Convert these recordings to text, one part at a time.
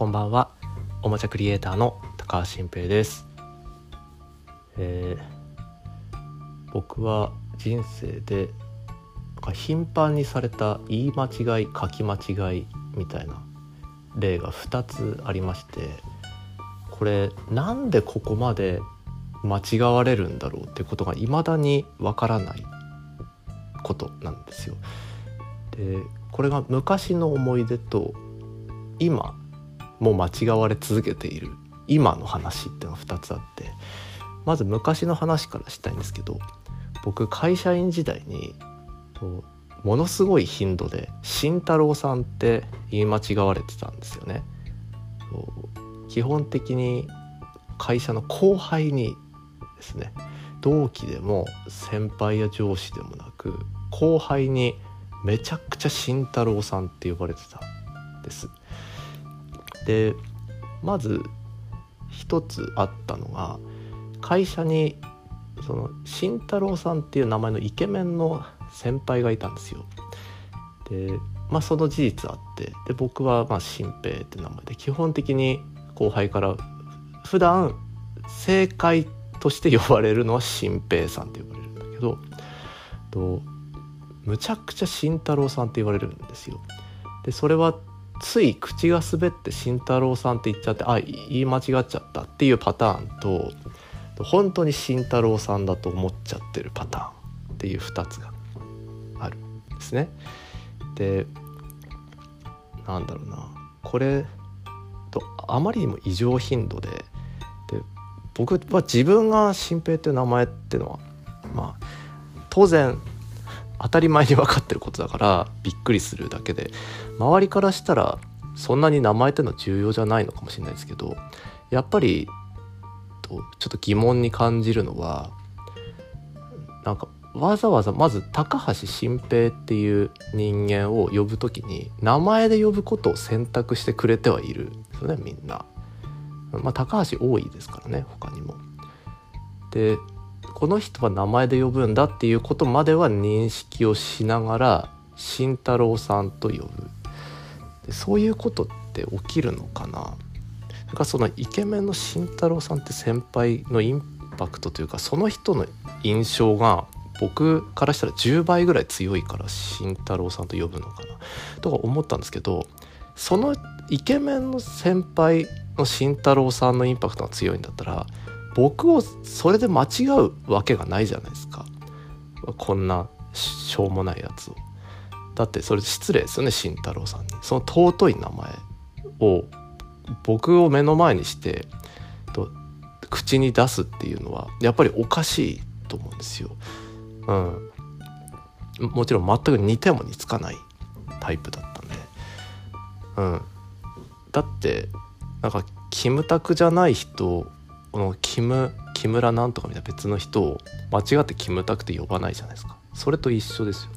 こんばんはおもちゃクリエイターの高橋新平です、えー僕は人生でなんか頻繁にされた言い間違い書き間違いみたいな例が2つありましてこれなんでここまで間違われるんだろうってことが未だにわからないことなんですよ。でこれが昔の思い出と今もう間違われ続けている今の話っていうのが2つあってまず昔の話からしたいんですけど僕会社員時代にものすごい頻度で慎太郎さんって言い間違われてたんですよね。基本的に会社の後輩にですね同期でも先輩や上司でもなく後輩にめちゃくちゃ慎太郎さんって呼ばれてたんです。でまず一つあったのが会社にその慎太郎さんっていう名前のイケメンの先輩がいたんですよ。でまあその事実あってで僕はまあ新平って名前で基本的に後輩から普段正解として呼ばれるのは新平さんって呼ばれるんだけどとむちゃくちゃ慎太郎さんって言われるんですよ。でそれはつい口が滑って慎太郎さんって言っちゃってあ言い間違っちゃったっていうパターンと本当に慎太郎さんだと思っちゃってるパターンっていう2つがあるんですね。でなんだろうなこれとあまりにも異常頻度でで僕は自分が新平っていう名前っていうのはまあ当然当たり前に分かってることだからびっくりするだけで周りからしたらそんなに名前っていうのは重要じゃないのかもしれないですけどやっぱりちょっと疑問に感じるのはなんかわざわざまず高橋新平っていう人間を呼ぶ時に名前で呼ぶことを選択してくれてはいるんですよねみんな。まあ高橋多いですからね他にも。でこの人は名前で呼ぶんだっていうことまでは認識をしながら慎太郎さんと呼ぶ。でそういうことって起きるのかな？なんかそのイケメンの慎太郎さんって先輩のインパクトというかその人の印象が僕からしたら10倍ぐらい強いから慎太郎さんと呼ぶのかな？とか思ったんですけどそのイケメンの先輩の慎太郎さんのインパクトが強いんだったら僕をそれで間違うわけがないじゃないですか。こんなしょうもないやつを。だってそれ失礼ですよね慎太郎さんに。その尊い名前を僕を目の前にしてと口に出すっていうのはやっぱりおかしいと思うんですよ。うん、もちろん全く似ても似つかないタイプだったんで、うん、だってなんかキムタクじゃない人このキム木村なんとかみたいな別の人を間違ってキムタクって呼ばないじゃないですか。それと一緒ですよ。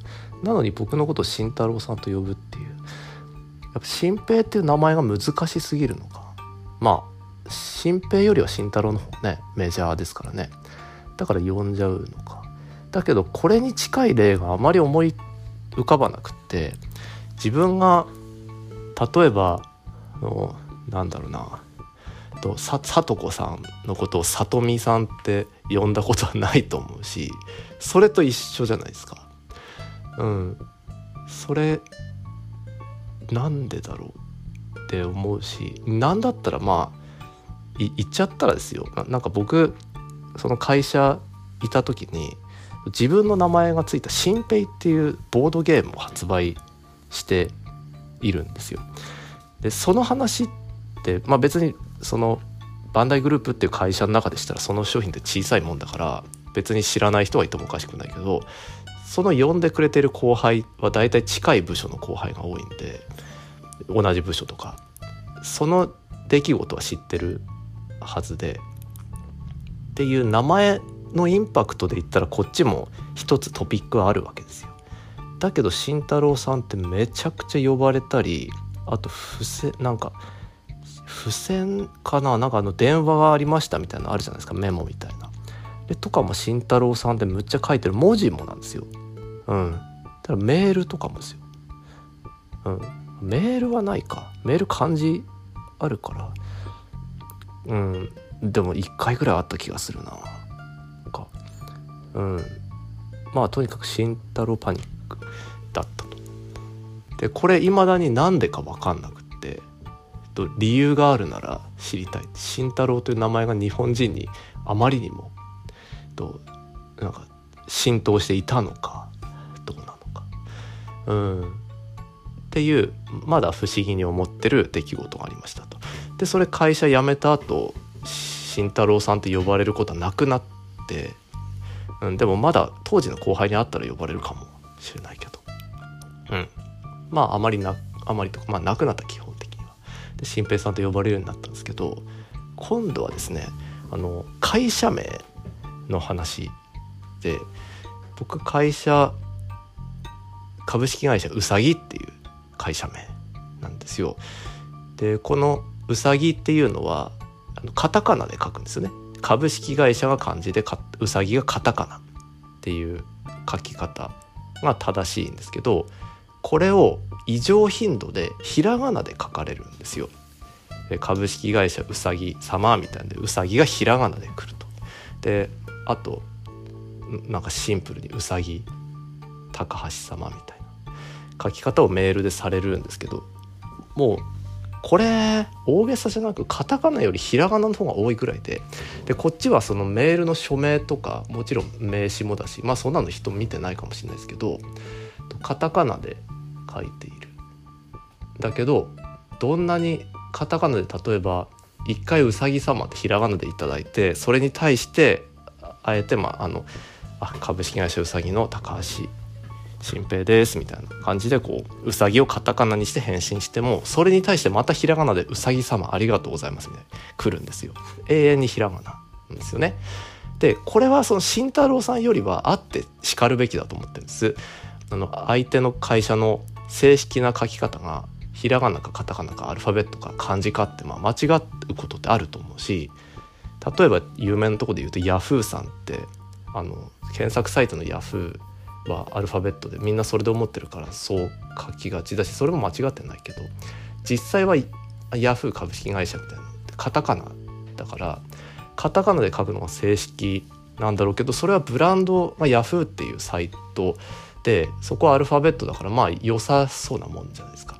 なのに僕のことを慎太郎さんと呼ぶっていう。やっぱ新平っていう名前が難しすぎるのか。まあ新平よりは慎太郎の方ねメジャーですからね。だから呼んじゃうのか。だけどこれに近い例があまり思い浮かばなくって自分が例えばあのなんだろうな。とさと子さんのことをさとみさんって呼んだことはないと思うしそれと一緒じゃないですか。うん、それなんでだろうって思うしなんだったらまあ言っちゃったらですよななんか僕その会社いた時に自分の名前がついた「新平」っていうボードゲームを発売しているんですよ。でその話って、でまあ、別にそのバンダイグループっていう会社の中でしたらその商品って小さいもんだから別に知らない人はいてもおかしくないけどその呼んでくれてる後輩は大体近い部署の後輩が多いんで同じ部署とかその出来事は知ってるはずでっていう名前のインパクトで言ったらこっちも一つトピックはあるわけですよ。だけど慎太郎さんってめちゃくちゃ呼ばれたりあと付箋なんか付箋かな？なんかあの電話がありましたみたいなのあるじゃないですかメモみたいな。でとかも慎太郎さんってむっちゃ書いてる文字もなんですよ。うん。ただメールとかもですよ。うん。メールはないか。メール漢字あるからうんでも1回ぐらいあった気がするななんかうんまあとにかく慎太郎パニックだったとでこれいまだになんでか分かんなくってと理由があるなら知りたい。慎太郎という名前が日本人にあまりにもとなんか浸透していたのかどうなのか。うん。っていうまだ不思議に思ってる出来事がありましたと。でそれ会社辞めた後慎太郎さんって呼ばれることはなくなって、うん、でもまだ当時の後輩に会ったら呼ばれるかもしれないけど、うん、まああまりなあまりとかまあなくなった基本。で新平さんと呼ばれるようになったんですけど今度はですねあの会社名の話で僕会社株式会社うさぎっていう会社名なんですよ。でこのうさぎっていうのはあのカタカナで書くんですよね。株式会社が漢字でうさぎがカタカナっていう書き方が正しいんですけどこれを異常頻度でひらがなで書かれるんですよ。株式会社うさぎ様みたいなでうさぎがひらがなで来ると。であとなんかシンプルにうさぎ高橋様みたいな書き方をメールでされるんですけどもうこれ大げさじゃなくカタカナよりひらがなの方が多いぐらいででこっちはそのメールの署名とかもちろん名刺もだしまあそんなの人見てないかもしれないですけどカタカナで書いている。だけどどんなにカタカナで例えば一回うさぎ様ってひらがなで頂いてそれに対してあえてまああのあ株式会社うさぎの高橋新平ですみたいな感じでこううさぎをカタカナにして返信してもそれに対してまたひらがなでうさぎ様ありがとうございますみたいな来るんですよ。永遠にひらがななんですよね。でこれはその慎太郎さんよりはあってしかるべきだと思ってるんです。あの相手の会社の正式な書き方がひらがなかカタカナかアルファベットか漢字かってまあ間違うことってあると思うし例えば有名なとこで言うとヤフーさんってあの検索サイトのヤフーはアルファベットでみんなそれで思ってるからそう書きがちだしそれも間違ってないけど実際はヤフー株式会社みたいなカタカナだからカタカナで書くのが正式なんだろうけどそれはブランド、まあ、ヤフーっていうサイトでそこはアルファベットだからまあ良さそうなもんじゃないですか。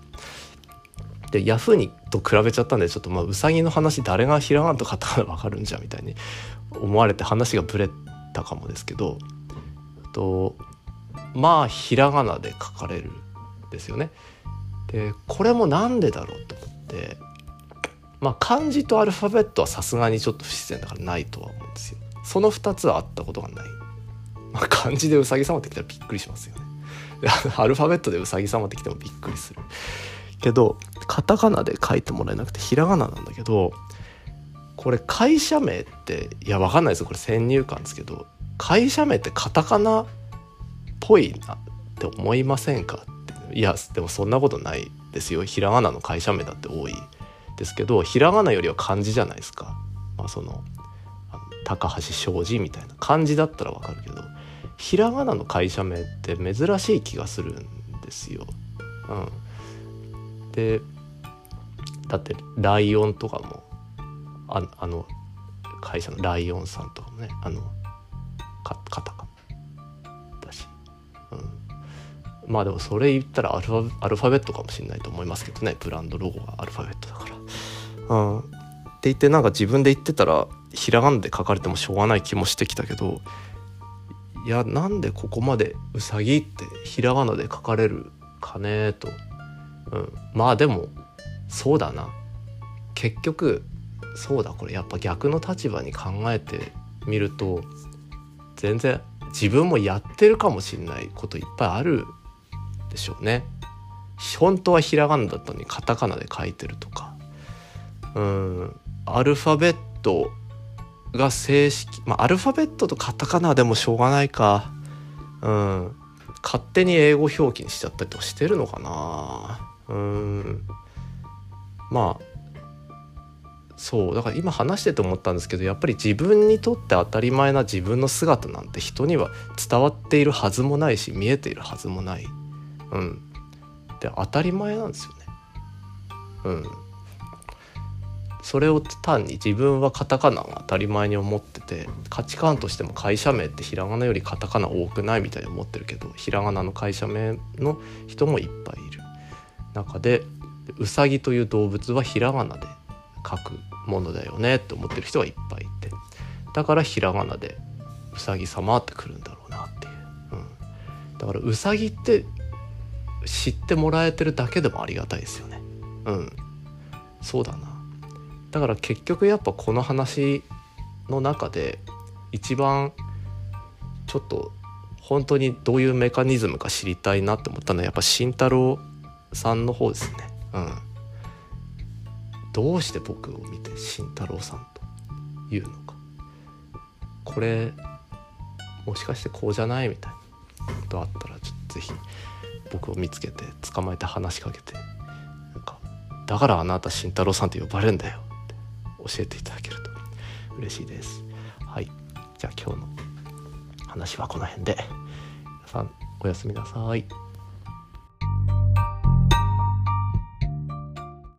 でヤフーにと比べちゃったんでちょっとまあうさぎの話誰がひらがなとカタカナ分かるんじゃみたいに思われて話がブレたかもですけどとまあひらがなで書かれるんですよね。でこれもなんでだろうと思ってまあ漢字とアルファベットはさすがにちょっと不自然だからないとは思うんですよ。その2つはあったことがない。まあ、漢字でうさぎ様ってきたらびっくりしますよね。アルファベットでうさぎ様ってきてもびっくりする。けどカタカナで書いてもらえなくてひらがななんだけどこれ会社名っていやわかんないですよこれ先入観ですけど会社名ってカタカナっぽいなって思いませんかっていやでもそんなことないですよひらがなの会社名だって多いですけどひらがなよりは漢字じゃないですか、まあ、その高橋庄司みたいな漢字だったらわかるけどひらがなの会社名って珍しい気がするんですよ。うん、でだってライオンとかもああの会社のライオンさんとかもねあのかカタカまあでもそれ言ったらアルファアルファベットかもしれないと思いますけどね。ブランドロゴがアルファベットだから。うん、って言ってなんか自分で言ってたらひらがなで書かれてもしょうがない気もしてきたけどいやなんでここまで「うさぎ」ってひらがなで書かれるかねと、うん、まあでもそうだな。結局そうだこれ。やっぱ逆の立場に考えてみると全然自分もやってるかもしれないこといっぱいあるでしょうね。本当はひらがなだったのにカタカナで書いてるとか。うん。アルファベットが正式まあアルファベットとカタカナでもしょうがないか。うん。勝手に英語表記にしちゃったりとかしてるのかな。うん。まあそう。だから今話してて思ったんですけどやっぱり自分にとって当たり前な自分の姿なんて人には伝わっているはずもないし見えているはずもない。うん。で当たり前なんですよね。うん。それを単に自分はカタカナが当たり前に思ってて価値観としても会社名ってひらがなよりカタカナ多くないみたいに思ってるけどひらがなの会社名の人もいっぱいいる。中でうさぎという動物はひらがなで書くものだよねって思ってる人がいっぱいいて。だからひらがなでうさぎ様ってくるんだろうなっていう、うん、だからうさぎって知ってもらえてるだけでもありがたいですよね。うん。そうだな。だから結局やっぱこの話の中で一番ちょっと本当にどういうメカニズムか知りたいなって思ったのはやっぱ慎太郎さんの方ですね。うん。どうして僕を見て慎太郎さんというのか。これもしかしてこうじゃないみたいなことあったらちょっと是非僕を見つけて捕まえて話しかけてなんか「だからあなた慎太郎さんって呼ばれるんだよ」教えていただけると嬉しいです。はい。じゃあ今日の話はこの辺で。皆さんおやすみなさい。